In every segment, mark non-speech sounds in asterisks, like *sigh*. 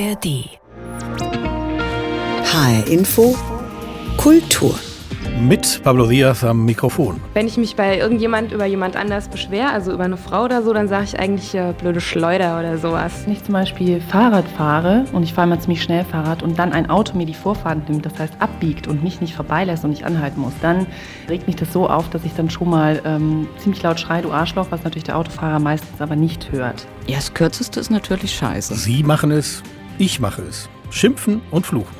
ARD. HR Info Kultur mit Pablo Diaz am Mikrofon. Wenn ich mich bei irgendjemand über jemand anders beschwere, also über eine Frau oder so, dann sage ich eigentlich äh, blöde Schleuder oder sowas. Wenn ich zum Beispiel Fahrrad fahre und ich fahre mal ziemlich schnell Fahrrad und dann ein Auto mir die Vorfahrt nimmt, das heißt abbiegt und mich nicht vorbeilässt und ich anhalten muss, dann regt mich das so auf, dass ich dann schon mal ähm, ziemlich laut schreie, du Arschloch, was natürlich der Autofahrer meistens aber nicht hört. Ja, das Kürzeste ist natürlich scheiße. Sie machen es, ich mache es. Schimpfen und fluchen.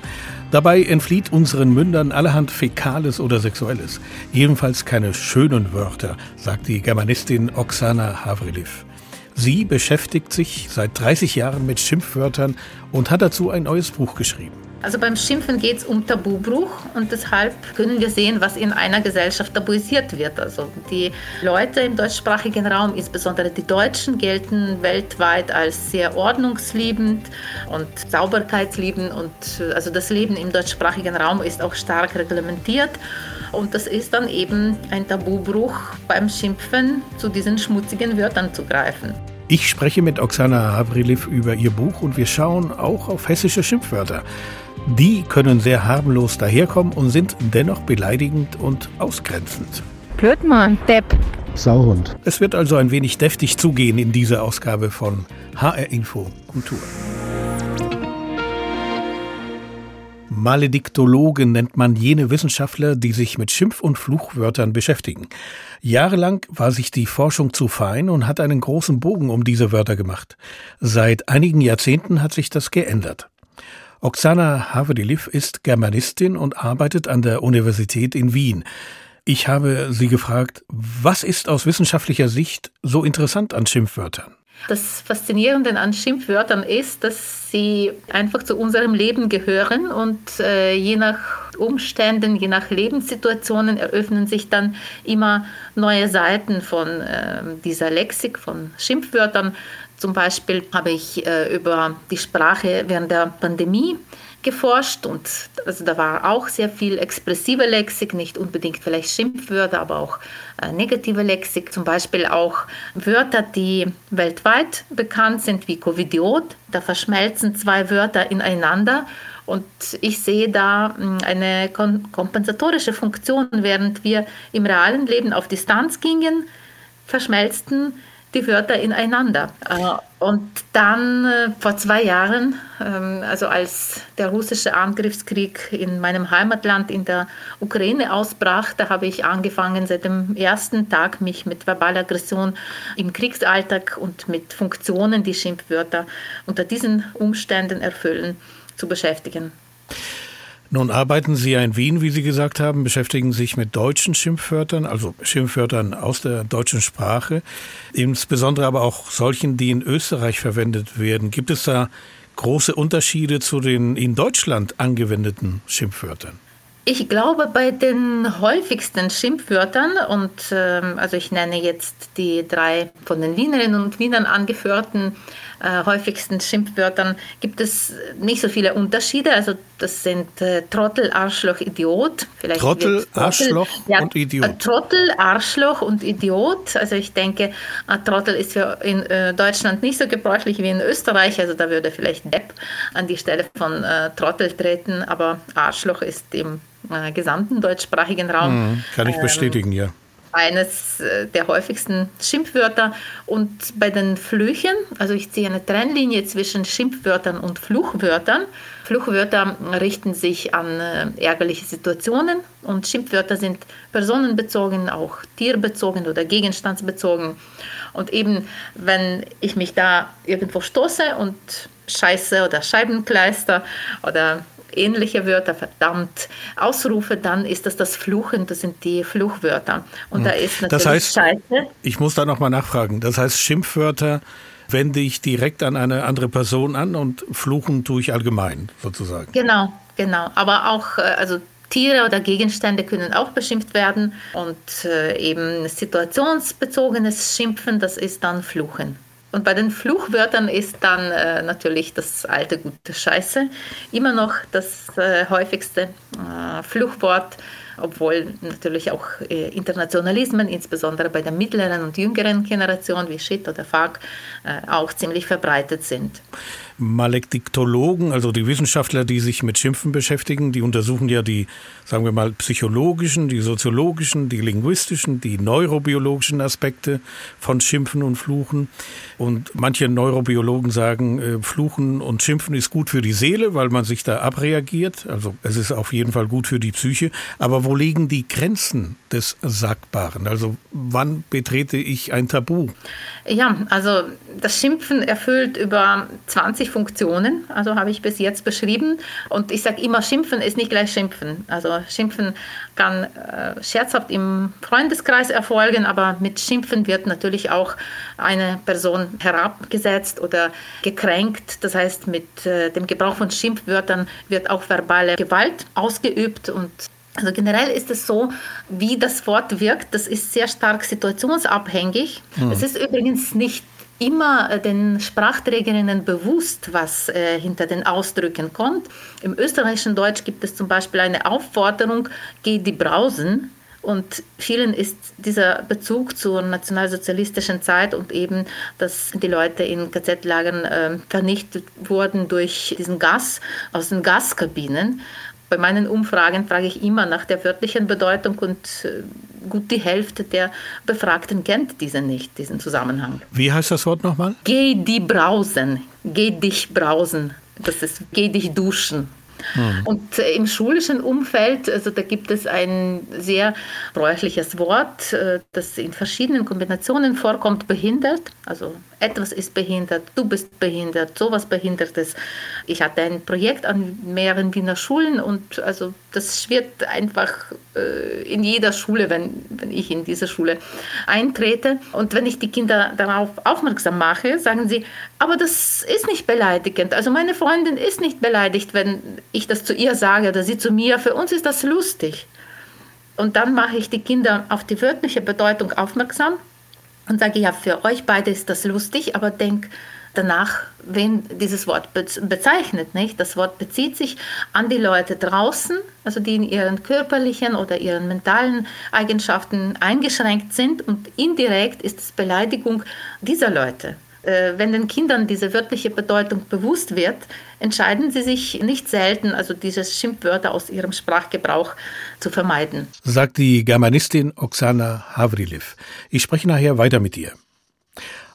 Dabei entflieht unseren Mündern allerhand Fäkales oder Sexuelles. Jedenfalls keine schönen Wörter, sagt die Germanistin Oksana Havriliv. Sie beschäftigt sich seit 30 Jahren mit Schimpfwörtern und hat dazu ein neues Buch geschrieben. Also beim Schimpfen geht es um Tabubruch und deshalb können wir sehen, was in einer Gesellschaft tabuisiert wird. Also die Leute im deutschsprachigen Raum, insbesondere die Deutschen, gelten weltweit als sehr ordnungsliebend und sauberkeitsliebend und also das Leben im deutschsprachigen Raum ist auch stark reglementiert. Und das ist dann eben ein Tabubruch beim Schimpfen, zu diesen schmutzigen Wörtern zu greifen. Ich spreche mit Oksana Havriliv über ihr Buch und wir schauen auch auf hessische Schimpfwörter. Die können sehr harmlos daherkommen und sind dennoch beleidigend und ausgrenzend. Blödmann, Depp. Sauhund. Es wird also ein wenig deftig zugehen in dieser Ausgabe von HR Info Kultur. Malediktologen nennt man jene Wissenschaftler, die sich mit Schimpf- und Fluchwörtern beschäftigen. Jahrelang war sich die Forschung zu fein und hat einen großen Bogen um diese Wörter gemacht. Seit einigen Jahrzehnten hat sich das geändert. Oksana Havdiliv ist Germanistin und arbeitet an der Universität in Wien. Ich habe sie gefragt, was ist aus wissenschaftlicher Sicht so interessant an Schimpfwörtern? Das Faszinierende an Schimpfwörtern ist, dass sie einfach zu unserem Leben gehören und äh, je nach Umständen, je nach Lebenssituationen eröffnen sich dann immer neue Seiten von äh, dieser Lexik, von Schimpfwörtern. Zum Beispiel habe ich äh, über die Sprache während der Pandemie geforscht und also da war auch sehr viel expressive Lexik, nicht unbedingt vielleicht Schimpfwörter, aber auch äh, negative Lexik, zum Beispiel auch Wörter, die weltweit bekannt sind, wie Covidiot. Da verschmelzen zwei Wörter ineinander und ich sehe da hm, eine kompensatorische Funktion, während wir im realen Leben auf Distanz gingen, verschmelzten die Wörter ineinander. Äh, und dann äh, vor zwei Jahren, ähm, also als der russische Angriffskrieg in meinem Heimatland in der Ukraine ausbrach, da habe ich angefangen, seit dem ersten Tag mich mit verbaler Aggression im Kriegsalltag und mit Funktionen, die Schimpfwörter unter diesen Umständen erfüllen, zu beschäftigen. Nun arbeiten Sie ja in Wien, wie Sie gesagt haben, beschäftigen sich mit deutschen Schimpfwörtern, also Schimpfwörtern aus der deutschen Sprache, insbesondere aber auch solchen, die in Österreich verwendet werden. Gibt es da große Unterschiede zu den in Deutschland angewendeten Schimpfwörtern? Ich glaube, bei den häufigsten Schimpfwörtern, und ähm, also ich nenne jetzt die drei von den Wienerinnen und Wienern angeführten äh, häufigsten Schimpfwörtern gibt es nicht so viele Unterschiede. Also das sind äh, Trottel, Arschloch, Idiot. Vielleicht Trottel, Trottel Arschloch ja, und Idiot. Äh, Trottel, Arschloch und Idiot. Also ich denke, äh, Trottel ist für in äh, Deutschland nicht so gebräuchlich wie in Österreich. Also da würde vielleicht Depp an die Stelle von äh, Trottel treten. Aber Arschloch ist im gesamten deutschsprachigen Raum. Mhm, kann ich bestätigen, ähm, ja eines äh, der häufigsten Schimpfwörter. Und bei den Flüchen, also ich ziehe eine Trennlinie zwischen Schimpfwörtern und Fluchwörtern. Fluchwörter richten sich an äh, ärgerliche Situationen und Schimpfwörter sind personenbezogen, auch tierbezogen oder gegenstandsbezogen. Und eben, wenn ich mich da irgendwo stoße und Scheiße oder Scheibenkleister oder ähnliche Wörter, verdammt, ausrufe, dann ist das das Fluchen, das sind die Fluchwörter. Und da ist natürlich das heißt, Scheiße. Ich muss da nochmal nachfragen. Das heißt, Schimpfwörter wende ich direkt an eine andere Person an und fluchen tue ich allgemein sozusagen. Genau, genau. Aber auch, äh, also Tiere oder Gegenstände können auch beschimpft werden und äh, eben situationsbezogenes Schimpfen, das ist dann Fluchen. Und bei den Fluchwörtern ist dann äh, natürlich das alte gute Scheiße immer noch das äh, häufigste äh, Fluchwort, obwohl natürlich auch äh, Internationalismen, insbesondere bei der mittleren und jüngeren Generation wie Shit oder Fuck, äh, auch ziemlich verbreitet sind. Malektiktologen, also die Wissenschaftler, die sich mit Schimpfen beschäftigen, die untersuchen ja die, sagen wir mal, psychologischen, die soziologischen, die linguistischen, die neurobiologischen Aspekte von Schimpfen und Fluchen. Und manche Neurobiologen sagen, äh, Fluchen und Schimpfen ist gut für die Seele, weil man sich da abreagiert. Also es ist auf jeden Fall gut für die Psyche. Aber wo liegen die Grenzen des Sagbaren? Also wann betrete ich ein Tabu? Ja, also das Schimpfen erfüllt über 20 Funktionen, also habe ich bis jetzt beschrieben. Und ich sage immer, Schimpfen ist nicht gleich Schimpfen. Also Schimpfen kann äh, scherzhaft im Freundeskreis erfolgen, aber mit Schimpfen wird natürlich auch eine Person herabgesetzt oder gekränkt. Das heißt, mit äh, dem Gebrauch von Schimpfwörtern wird auch verbale Gewalt ausgeübt und also generell ist es so, wie das Wort wirkt, das ist sehr stark situationsabhängig. Mhm. Es ist übrigens nicht immer äh, den Sprachträgerinnen bewusst, was äh, hinter den Ausdrücken kommt. Im österreichischen Deutsch gibt es zum Beispiel eine Aufforderung, geh die brausen. Und vielen ist dieser Bezug zur nationalsozialistischen Zeit und eben, dass die Leute in KZ-Lagern äh, vernichtet wurden durch diesen Gas aus den Gaskabinen. Bei meinen Umfragen frage ich immer nach der wörtlichen Bedeutung und äh, gut die Hälfte der Befragten kennt diese nicht, diesen Zusammenhang. Wie heißt das Wort nochmal? Geh die brausen. Geh dich brausen. Das ist geh dich duschen. Mhm. Und äh, im schulischen Umfeld, also da gibt es ein sehr bräuchliches Wort, äh, das in verschiedenen Kombinationen vorkommt, behindert. Also etwas ist behindert, du bist behindert, sowas Behindertes. Ich hatte ein Projekt an mehreren Wiener Schulen und also das schwirrt einfach äh, in jeder Schule, wenn, wenn ich in diese Schule eintrete. Und wenn ich die Kinder darauf aufmerksam mache, sagen sie, aber das ist nicht beleidigend. Also meine Freundin ist nicht beleidigt, wenn ich das zu ihr sage oder sie zu mir. Für uns ist das lustig. Und dann mache ich die Kinder auf die wörtliche Bedeutung aufmerksam und sage, ja, für euch beide ist das lustig, aber denk danach, wen dieses Wort bezeichnet. Nicht? Das Wort bezieht sich an die Leute draußen, also die in ihren körperlichen oder ihren mentalen Eigenschaften eingeschränkt sind und indirekt ist es Beleidigung dieser Leute. Äh, wenn den Kindern diese wörtliche Bedeutung bewusst wird, entscheiden sie sich nicht selten, also diese Schimpfwörter aus ihrem Sprachgebrauch zu vermeiden. Sagt die Germanistin Oksana Havrilev. Ich spreche nachher weiter mit ihr.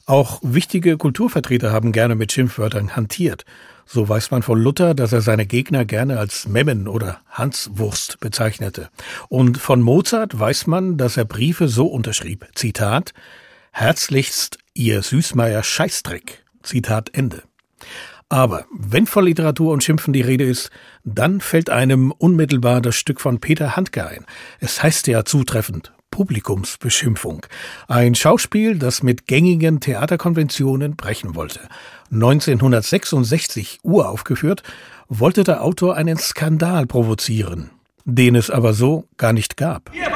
Auch wichtige Kulturvertreter haben gerne mit Schimpfwörtern hantiert. So weiß man von Luther, dass er seine Gegner gerne als Memmen oder Hanswurst bezeichnete. Und von Mozart weiß man, dass er Briefe so unterschrieb. Zitat, Herzlichst Ihr Süßmeier Scheißdreck. Zitat Ende. Aber wenn von Literatur und Schimpfen die Rede ist, dann fällt einem unmittelbar das Stück von Peter Handke ein. Es heißt ja zutreffend Publikumsbeschimpfung. Ein Schauspiel, das mit gängigen Theaterkonventionen brechen wollte. 1966 uraufgeführt, wollte der Autor einen Skandal provozieren, den es aber so gar nicht gab. Hier,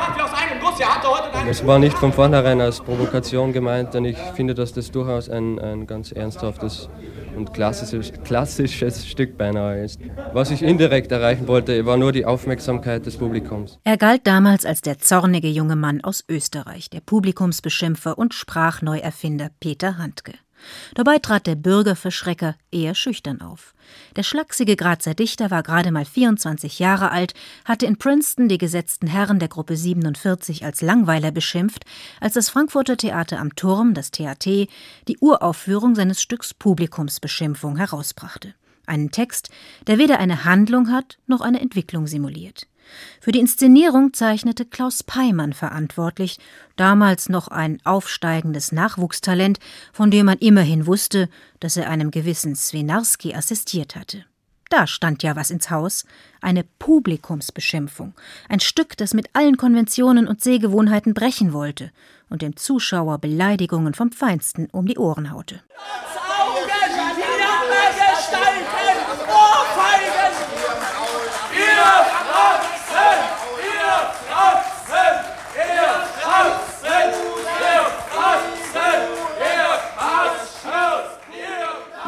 es war nicht von vornherein als Provokation gemeint, denn ich finde, dass das durchaus ein, ein ganz ernsthaftes und klassisches, klassisches Stück beinahe ist. Was ich indirekt erreichen wollte, war nur die Aufmerksamkeit des Publikums. Er galt damals als der zornige junge Mann aus Österreich, der Publikumsbeschimpfer und Sprachneuerfinder Peter Handke. Dabei trat der Bürgerverschrecker eher schüchtern auf. Der schlachsige Grazer Dichter war gerade mal 24 Jahre alt, hatte in Princeton die gesetzten Herren der Gruppe 47 als Langweiler beschimpft, als das Frankfurter Theater am Turm, das TAT, die Uraufführung seines Stücks Publikumsbeschimpfung herausbrachte. Einen Text, der weder eine Handlung hat noch eine Entwicklung simuliert. Für die Inszenierung zeichnete Klaus Peimann verantwortlich, damals noch ein aufsteigendes Nachwuchstalent, von dem man immerhin wusste, dass er einem gewissen Swinarski assistiert hatte. Da stand ja was ins Haus, eine Publikumsbeschimpfung, ein Stück, das mit allen Konventionen und Sehgewohnheiten brechen wollte und dem Zuschauer Beleidigungen vom Feinsten um die Ohren haute.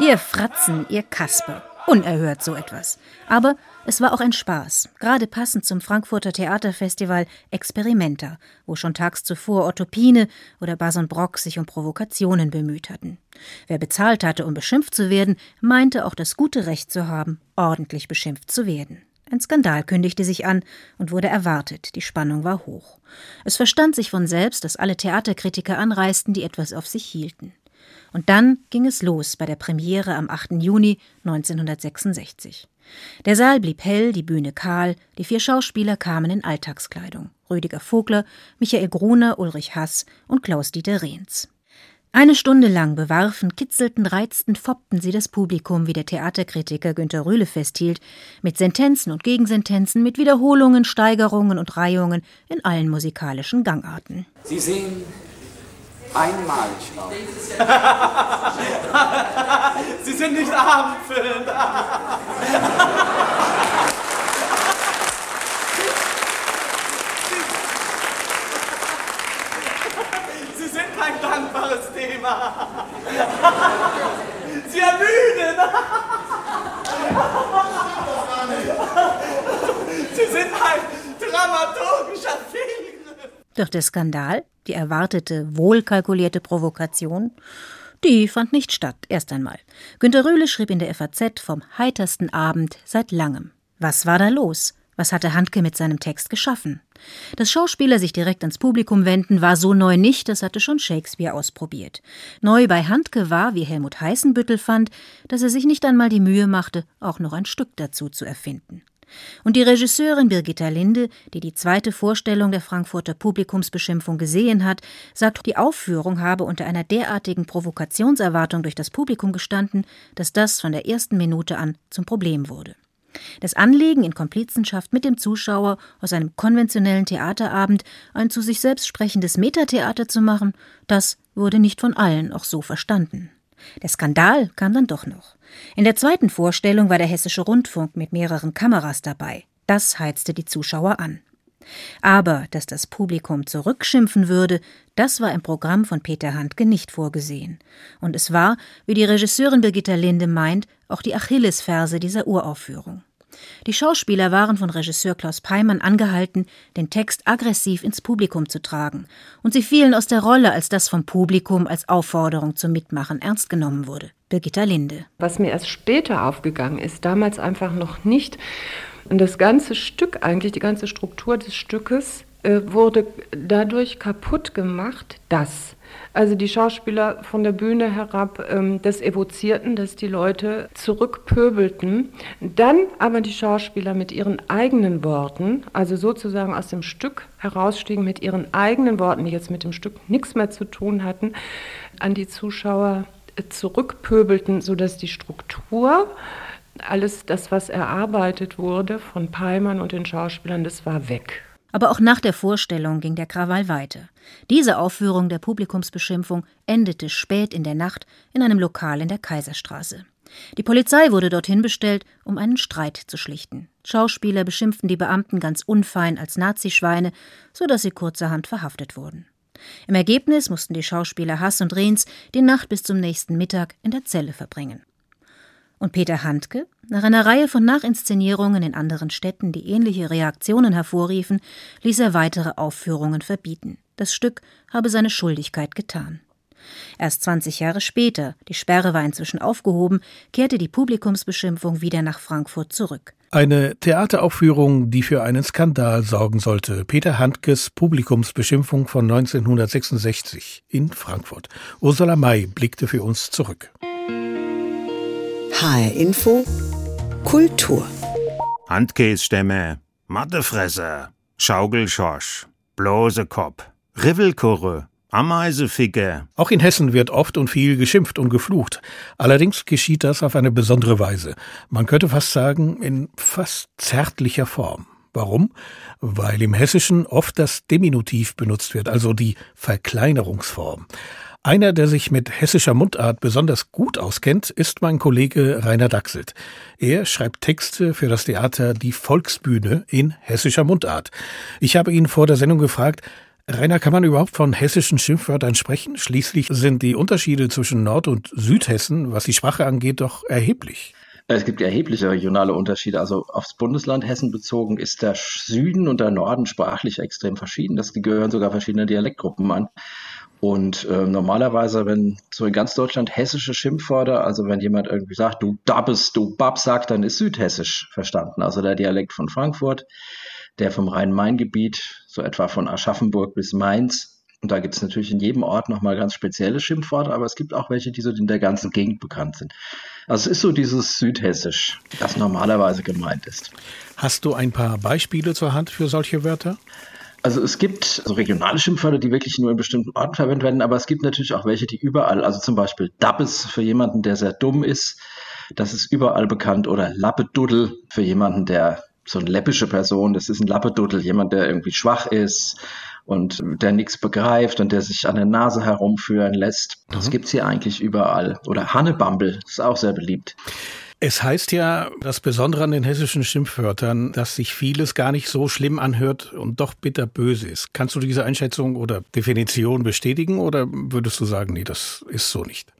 Ihr Fratzen, ihr Kasper. Unerhört so etwas. Aber es war auch ein Spaß, gerade passend zum Frankfurter Theaterfestival Experimenta, wo schon tags zuvor Otto Pine oder Bason Brock sich um Provokationen bemüht hatten. Wer bezahlt hatte, um beschimpft zu werden, meinte auch das gute Recht zu haben, ordentlich beschimpft zu werden. Ein Skandal kündigte sich an und wurde erwartet. Die Spannung war hoch. Es verstand sich von selbst, dass alle Theaterkritiker anreisten, die etwas auf sich hielten. Und dann ging es los bei der Premiere am 8. Juni 1966. Der Saal blieb hell, die Bühne kahl, die vier Schauspieler kamen in Alltagskleidung. Rüdiger Vogler, Michael Gruner, Ulrich Hass und Klaus-Dieter Rehns. Eine Stunde lang bewarfen, kitzelten, reizten, foppten sie das Publikum, wie der Theaterkritiker Günter Rühle festhielt, mit Sentenzen und Gegensentenzen, mit Wiederholungen, Steigerungen und Reihungen in allen musikalischen Gangarten. Sie sehen einmalig aus. *laughs* Sie sind nicht abendfüllend. *laughs* Sie sind kein dankbares Thema. Sie ermüden. Sie sind ein dramaturgischer Film. Doch der Skandal, die erwartete, wohlkalkulierte Provokation, die fand nicht statt, erst einmal. Günter Rühle schrieb in der FAZ vom heitersten Abend seit langem. Was war da los? Was hatte Handke mit seinem Text geschaffen? Dass Schauspieler sich direkt ans Publikum wenden, war so neu nicht, das hatte schon Shakespeare ausprobiert. Neu bei Handke war, wie Helmut Heißenbüttel fand, dass er sich nicht einmal die Mühe machte, auch noch ein Stück dazu zu erfinden. Und die Regisseurin Birgitta Linde, die die zweite Vorstellung der Frankfurter Publikumsbeschimpfung gesehen hat, sagt, die Aufführung habe unter einer derartigen Provokationserwartung durch das Publikum gestanden, dass das von der ersten Minute an zum Problem wurde. Das Anliegen, in Komplizenschaft mit dem Zuschauer aus einem konventionellen Theaterabend ein zu sich selbst sprechendes Metatheater zu machen, das wurde nicht von allen auch so verstanden. Der Skandal kam dann doch noch. In der zweiten Vorstellung war der Hessische Rundfunk mit mehreren Kameras dabei. Das heizte die Zuschauer an. Aber dass das Publikum zurückschimpfen würde, das war im Programm von Peter Handke nicht vorgesehen. Und es war, wie die Regisseurin Birgitta Linde meint, auch die Achillesferse dieser Uraufführung. Die Schauspieler waren von Regisseur Klaus Peimann angehalten, den Text aggressiv ins Publikum zu tragen, und sie fielen aus der Rolle, als das vom Publikum als Aufforderung zum Mitmachen ernst genommen wurde. Birgitta Linde. Was mir erst später aufgegangen ist, damals einfach noch nicht. Und das ganze Stück, eigentlich die ganze Struktur des Stückes, wurde dadurch kaputt gemacht, dass also die Schauspieler von der Bühne herab ähm, das evozierten, dass die Leute zurückpöbelten. Dann aber die Schauspieler mit ihren eigenen Worten, also sozusagen aus dem Stück herausstiegen mit ihren eigenen Worten, die jetzt mit dem Stück nichts mehr zu tun hatten, an die Zuschauer äh, zurückpöbelten, sodass die Struktur alles das, was erarbeitet wurde von Peimann und den Schauspielern, das war weg. Aber auch nach der Vorstellung ging der Krawall weiter. Diese Aufführung der Publikumsbeschimpfung endete spät in der Nacht in einem Lokal in der Kaiserstraße. Die Polizei wurde dorthin bestellt, um einen Streit zu schlichten. Schauspieler beschimpften die Beamten ganz unfein als Nazischweine, so dass sie kurzerhand verhaftet wurden. Im Ergebnis mussten die Schauspieler Hass und Rehns die Nacht bis zum nächsten Mittag in der Zelle verbringen. Und Peter Handke, nach einer Reihe von Nachinszenierungen in anderen Städten, die ähnliche Reaktionen hervorriefen, ließ er weitere Aufführungen verbieten. Das Stück habe seine Schuldigkeit getan. Erst 20 Jahre später, die Sperre war inzwischen aufgehoben, kehrte die Publikumsbeschimpfung wieder nach Frankfurt zurück. Eine Theateraufführung, die für einen Skandal sorgen sollte. Peter Handkes Publikumsbeschimpfung von 1966 in Frankfurt. Ursula May blickte für uns zurück. HR Info Kultur Handkässtämme, Mattefresser, Schaukelschorsch, Blosekopf, Rivelkurre, Ameiseficke. Auch in Hessen wird oft und viel geschimpft und geflucht. Allerdings geschieht das auf eine besondere Weise. Man könnte fast sagen, in fast zärtlicher Form. Warum? Weil im Hessischen oft das Diminutiv benutzt wird, also die Verkleinerungsform. Einer, der sich mit hessischer Mundart besonders gut auskennt, ist mein Kollege Rainer Dachselt. Er schreibt Texte für das Theater Die Volksbühne in hessischer Mundart. Ich habe ihn vor der Sendung gefragt, Rainer, kann man überhaupt von hessischen Schimpfwörtern sprechen? Schließlich sind die Unterschiede zwischen Nord- und Südhessen, was die Sprache angeht, doch erheblich. Es gibt erhebliche regionale Unterschiede. Also aufs Bundesland Hessen bezogen ist der Süden und der Norden sprachlich extrem verschieden. Das gehören sogar verschiedene Dialektgruppen an. Und äh, normalerweise, wenn so in ganz Deutschland hessische Schimpfwörter, also wenn jemand irgendwie sagt, du Dabbes, du Bab sagt, dann ist südhessisch verstanden. Also der Dialekt von Frankfurt, der vom Rhein-Main-Gebiet, so etwa von Aschaffenburg bis Mainz. Und da gibt es natürlich in jedem Ort nochmal ganz spezielle Schimpfworte, aber es gibt auch welche, die so in der ganzen Gegend bekannt sind. Also es ist so dieses Südhessisch, das normalerweise gemeint ist. Hast du ein paar Beispiele zur Hand für solche Wörter? Also es gibt so regionale Schimpfwörter, die wirklich nur in bestimmten Orten verwendet werden, aber es gibt natürlich auch welche, die überall, also zum Beispiel Dabbes für jemanden, der sehr dumm ist, das ist überall bekannt, oder Lappeduddel für jemanden, der so eine läppische Person, das ist ein Lappeduddel, jemand, der irgendwie schwach ist und der nichts begreift und der sich an der Nase herumführen lässt. Das mhm. gibt's hier eigentlich überall. Oder Hannebumble ist auch sehr beliebt. Es heißt ja, das Besondere an den hessischen Schimpfwörtern, dass sich vieles gar nicht so schlimm anhört und doch bitterböse ist. Kannst du diese Einschätzung oder Definition bestätigen oder würdest du sagen, nee, das ist so nicht?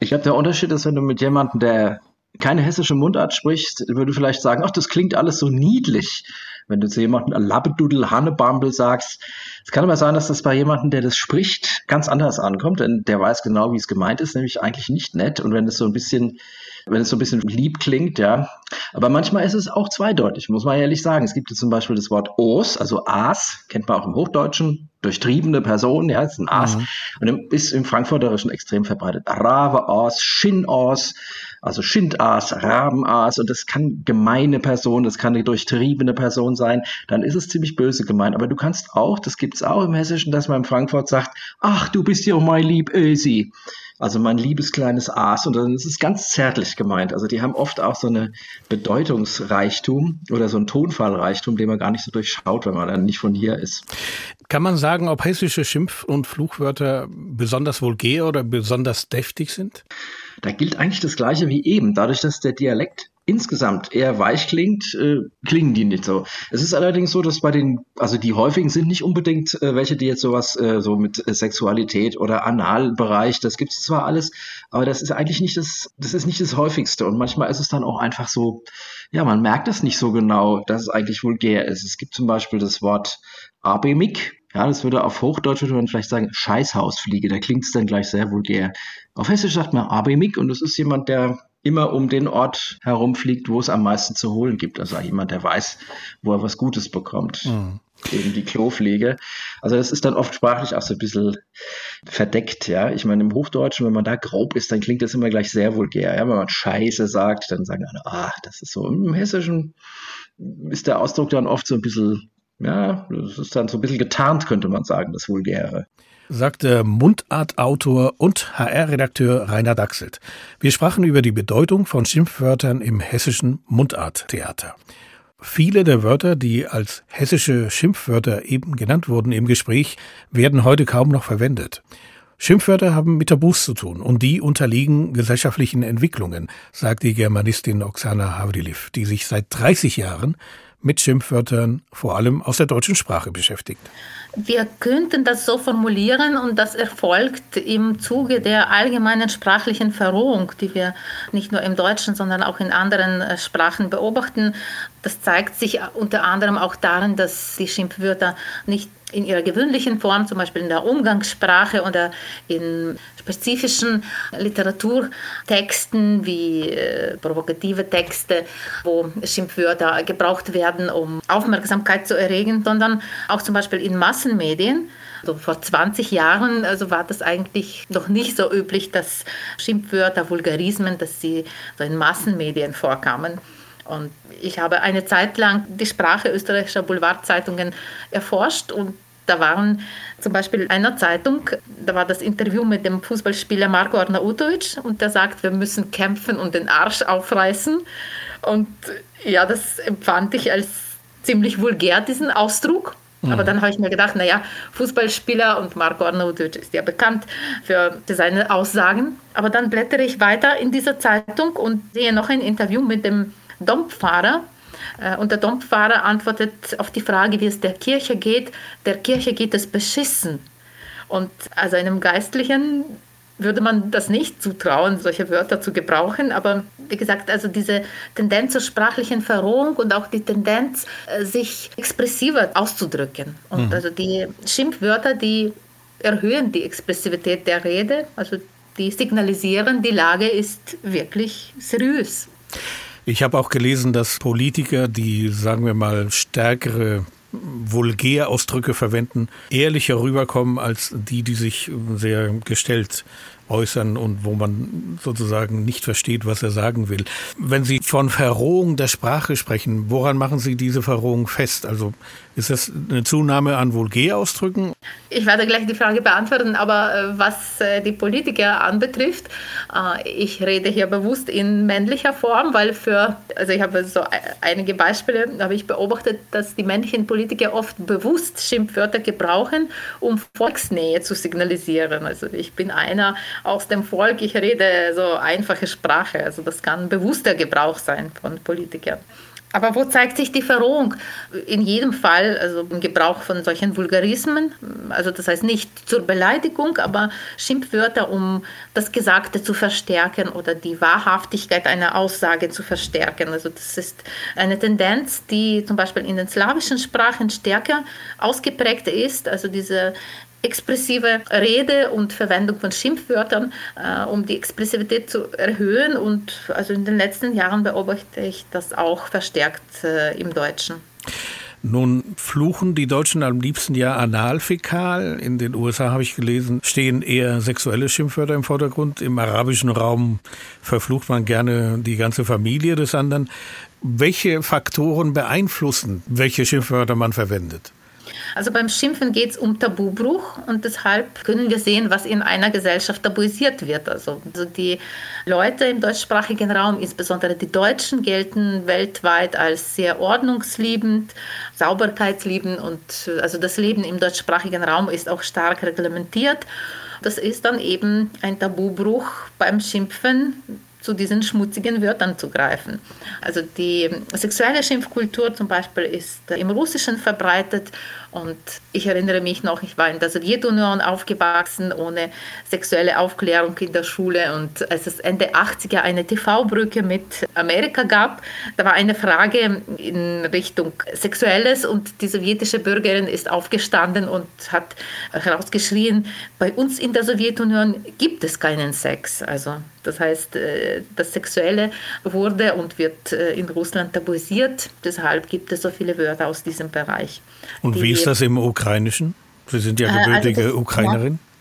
Ich glaube, der Unterschied ist, wenn du mit jemandem, der keine hessische Mundart sprichst, würde vielleicht sagen, ach, das klingt alles so niedlich. Wenn du zu jemandem Labbedudel, Hannebambel sagst, es kann aber sein, dass das bei jemandem, der das spricht, ganz anders ankommt, denn der weiß genau, wie es gemeint ist, nämlich eigentlich nicht nett. Und wenn es so ein bisschen wenn es so ein bisschen lieb klingt, ja. Aber manchmal ist es auch zweideutig, muss man ehrlich sagen. Es gibt jetzt zum Beispiel das Wort Os, also Aas, kennt man auch im Hochdeutschen, durchtriebene Person, ja, ist ein Aas. Mhm. Und ist im Frankfurterischen extrem verbreitet. Rave Aas, Shin Aas, also Schindaas, Rabenaas und das kann gemeine Person, das kann eine durchtriebene Person sein, dann ist es ziemlich böse gemeint. Aber du kannst auch, das gibt es auch im Hessischen, dass man in Frankfurt sagt, ach, du bist ja mein lieb Ösi. Also mein liebes kleines Aas. Und dann ist es ganz zärtlich gemeint. Also die haben oft auch so eine Bedeutungsreichtum oder so einen Tonfallreichtum, den man gar nicht so durchschaut, wenn man dann nicht von hier ist. Kann man sagen, ob hessische Schimpf- und Fluchwörter besonders vulgär oder besonders deftig sind? Da gilt eigentlich das Gleiche wie eben. Dadurch, dass der Dialekt insgesamt eher weich klingt, äh, klingen die nicht so. Es ist allerdings so, dass bei den, also die häufigen sind nicht unbedingt äh, welche, die jetzt sowas äh, so mit Sexualität oder Analbereich, das gibt es zwar alles, aber das ist eigentlich nicht das, das ist nicht das häufigste. Und manchmal ist es dann auch einfach so, ja, man merkt es nicht so genau, dass es eigentlich vulgär ist. Es gibt zum Beispiel das Wort Abemik, ja, das würde auf Hochdeutsch würde man vielleicht sagen Scheißhausfliege, da klingt es dann gleich sehr vulgär. Auf Hessisch sagt man Abemik und das ist jemand, der immer um den Ort herumfliegt, wo es am meisten zu holen gibt. Also jemand, der weiß, wo er was Gutes bekommt. Mhm. Eben die Klopflege. Also das ist dann oft sprachlich auch so ein bisschen verdeckt, ja. Ich meine, im Hochdeutschen, wenn man da grob ist, dann klingt das immer gleich sehr vulgär. Ja? Wenn man Scheiße sagt, dann sagen alle, ah, das ist so. Im Hessischen ist der Ausdruck dann oft so ein bisschen, ja, das ist dann so ein bisschen getarnt, könnte man sagen, das Vulgäre sagte Mundartautor und HR-Redakteur Rainer Dachselt. Wir sprachen über die Bedeutung von Schimpfwörtern im hessischen Mundarttheater. Viele der Wörter, die als hessische Schimpfwörter eben genannt wurden im Gespräch, werden heute kaum noch verwendet. Schimpfwörter haben mit Tabus zu tun und die unterliegen gesellschaftlichen Entwicklungen, sagt die Germanistin Oksana Havdiliv, die sich seit 30 Jahren mit Schimpfwörtern vor allem aus der deutschen Sprache beschäftigt. Wir könnten das so formulieren und das erfolgt im Zuge der allgemeinen sprachlichen Verrohung, die wir nicht nur im Deutschen, sondern auch in anderen äh, Sprachen beobachten. Das zeigt sich unter anderem auch darin, dass die Schimpfwörter nicht in ihrer gewöhnlichen Form, zum Beispiel in der Umgangssprache oder in spezifischen Literaturtexten wie äh, provokative Texte, wo Schimpfwörter gebraucht werden, um Aufmerksamkeit zu erregen, sondern auch zum Beispiel in Massenmedien. Also vor 20 Jahren also war das eigentlich noch nicht so üblich, dass Schimpfwörter, Vulgarismen, dass sie so in Massenmedien vorkamen. Und ich habe eine Zeit lang die Sprache österreichischer Boulevardzeitungen erforscht und da waren zum Beispiel in einer Zeitung, da war das Interview mit dem Fußballspieler Marco Arnautovic und der sagt, wir müssen kämpfen und den Arsch aufreißen. Und ja, das empfand ich als ziemlich vulgär, diesen Ausdruck. Mhm. Aber dann habe ich mir gedacht, naja, Fußballspieler und Marco Arnautovic ist ja bekannt für seine Aussagen. Aber dann blättere ich weiter in dieser Zeitung und sehe noch ein Interview mit dem Dompfahrer. Äh, und der Dompfahrer antwortet auf die Frage, wie es der Kirche geht. Der Kirche geht es beschissen. Und also einem Geistlichen würde man das nicht zutrauen, solche Wörter zu gebrauchen. Aber wie gesagt, also diese Tendenz zur sprachlichen Verrohung und auch die Tendenz, äh, sich expressiver auszudrücken. Und mhm. also die Schimpfwörter, die erhöhen die Expressivität der Rede, also die signalisieren, die Lage ist wirklich seriös. Ich habe auch gelesen, dass Politiker, die, sagen wir mal, stärkere Vulgärausdrücke verwenden, ehrlicher rüberkommen als die, die sich sehr gestellt äußern und wo man sozusagen nicht versteht, was er sagen will. Wenn Sie von Verrohung der Sprache sprechen, woran machen Sie diese Verrohung fest? Also ist das eine Zunahme an Vulgärausdrücken? Ich werde gleich die Frage beantworten, aber äh, was äh, die Politiker anbetrifft, äh, ich rede hier bewusst in männlicher Form, weil für, also ich habe so einige Beispiele, habe ich beobachtet, dass die männlichen Politiker oft bewusst Schimpfwörter gebrauchen, um Volksnähe zu signalisieren. Also ich bin einer aus dem Volk, ich rede so einfache Sprache. Also das kann bewusster Gebrauch sein von Politikern. Aber wo zeigt sich die Verrohung? In jedem Fall, also im Gebrauch von solchen Vulgarismen, also das heißt nicht zur Beleidigung, aber Schimpfwörter, um das Gesagte zu verstärken oder die Wahrhaftigkeit einer Aussage zu verstärken. Also das ist eine Tendenz, die zum Beispiel in den slawischen Sprachen stärker ausgeprägt ist. Also diese expressive Rede und Verwendung von Schimpfwörtern, äh, um die Expressivität zu erhöhen. Und also in den letzten Jahren beobachte ich das auch verstärkt äh, im Deutschen. Nun fluchen die Deutschen am liebsten ja analfäkal. In den USA habe ich gelesen, stehen eher sexuelle Schimpfwörter im Vordergrund. Im arabischen Raum verflucht man gerne die ganze Familie des anderen. Welche Faktoren beeinflussen, welche Schimpfwörter man verwendet? Also beim Schimpfen geht es um Tabubruch und deshalb können wir sehen, was in einer Gesellschaft tabuisiert wird. Also, also die Leute im deutschsprachigen Raum, insbesondere die Deutschen, gelten weltweit als sehr ordnungsliebend, sauberkeitsliebend und also das Leben im deutschsprachigen Raum ist auch stark reglementiert. Das ist dann eben ein Tabubruch beim Schimpfen, zu diesen schmutzigen Wörtern zu greifen. Also die sexuelle Schimpfkultur zum Beispiel ist im Russischen verbreitet und ich erinnere mich noch, ich war in der Sowjetunion aufgewachsen, ohne sexuelle Aufklärung in der Schule. Und als es Ende 80er eine TV-Brücke mit Amerika gab, da war eine Frage in Richtung Sexuelles und die sowjetische Bürgerin ist aufgestanden und hat herausgeschrien, bei uns in der Sowjetunion gibt es keinen Sex. Also das heißt, äh, das Sexuelle wurde und wird äh, in Russland tabuisiert. Deshalb gibt es so viele Wörter aus diesem Bereich. Und wie ist das im Ukrainischen? Sie sind ja gebürtige äh, also Ukrainerin. Ja,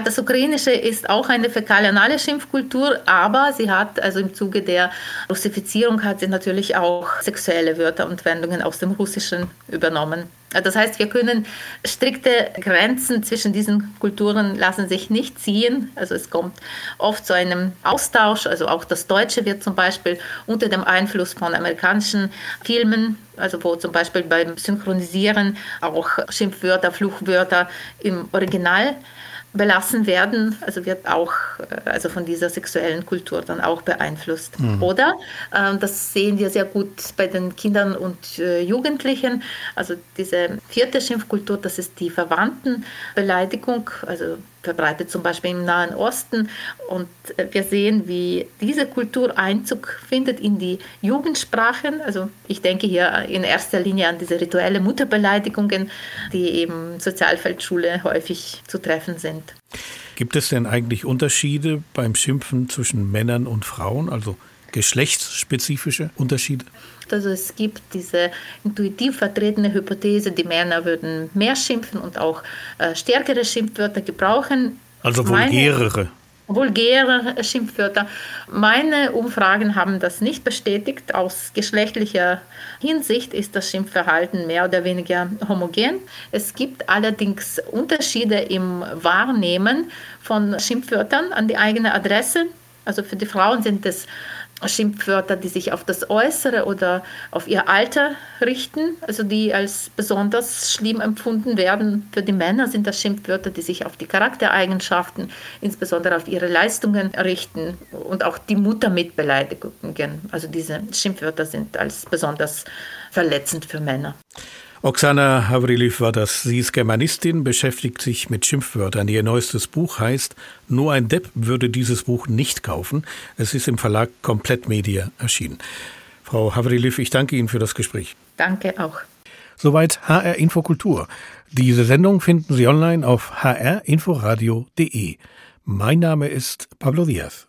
das Ukrainische ist auch eine fäkalianale Schimpfkultur, aber sie hat, also im Zuge der Russifizierung, hat sie natürlich auch sexuelle Wörter und Wendungen aus dem Russischen übernommen. Das heißt, wir können strikte Grenzen zwischen diesen Kulturen lassen sich nicht ziehen. Also es kommt oft zu einem Austausch. Also auch das Deutsche wird zum Beispiel unter dem Einfluss von amerikanischen Filmen, also wo zum Beispiel beim Synchronisieren auch Schimpfwörter, Fluchwörter im Original belassen werden, also wird auch äh, also von dieser sexuellen Kultur dann auch beeinflusst. Mhm. Oder äh, das sehen wir sehr gut bei den Kindern und äh, Jugendlichen. Also diese vierte Schimpfkultur, das ist die Verwandtenbeleidigung, also verbreitet zum Beispiel im Nahen Osten. Und äh, wir sehen, wie diese Kultur Einzug findet in die Jugendsprachen. Also ich denke hier in erster Linie an diese rituelle Mutterbeleidigungen, die eben Sozialfeldschule häufig zu treffen sind. Gibt es denn eigentlich Unterschiede beim Schimpfen zwischen Männern und Frauen, also geschlechtsspezifische Unterschiede? Also es gibt diese intuitiv vertretene Hypothese, die Männer würden mehr schimpfen und auch äh, stärkere Schimpfwörter gebrauchen. Also vulgärere. vulgäre Schimpfwörter. Meine Umfragen haben das nicht bestätigt. Aus geschlechtlicher Hinsicht ist das Schimpfverhalten mehr oder weniger homogen. Es gibt allerdings Unterschiede im Wahrnehmen von Schimpfwörtern an die eigene Adresse. Also für die Frauen sind es Schimpfwörter, die sich auf das Äußere oder auf ihr Alter richten, also die als besonders schlimm empfunden werden. Für die Männer sind das Schimpfwörter, die sich auf die Charaktereigenschaften, insbesondere auf ihre Leistungen richten und auch die Mutter mit Beleidigungen. Also diese Schimpfwörter sind als besonders verletzend für Männer. Oksana Havriliv war das. Sie ist Germanistin, beschäftigt sich mit Schimpfwörtern. Ihr neuestes Buch heißt Nur ein Depp würde dieses Buch nicht kaufen. Es ist im Verlag Komplett Media erschienen. Frau Havriliv, ich danke Ihnen für das Gespräch. Danke auch. Soweit HR Infokultur. Diese Sendung finden Sie online auf hrinforadio.de. Mein Name ist Pablo Diaz.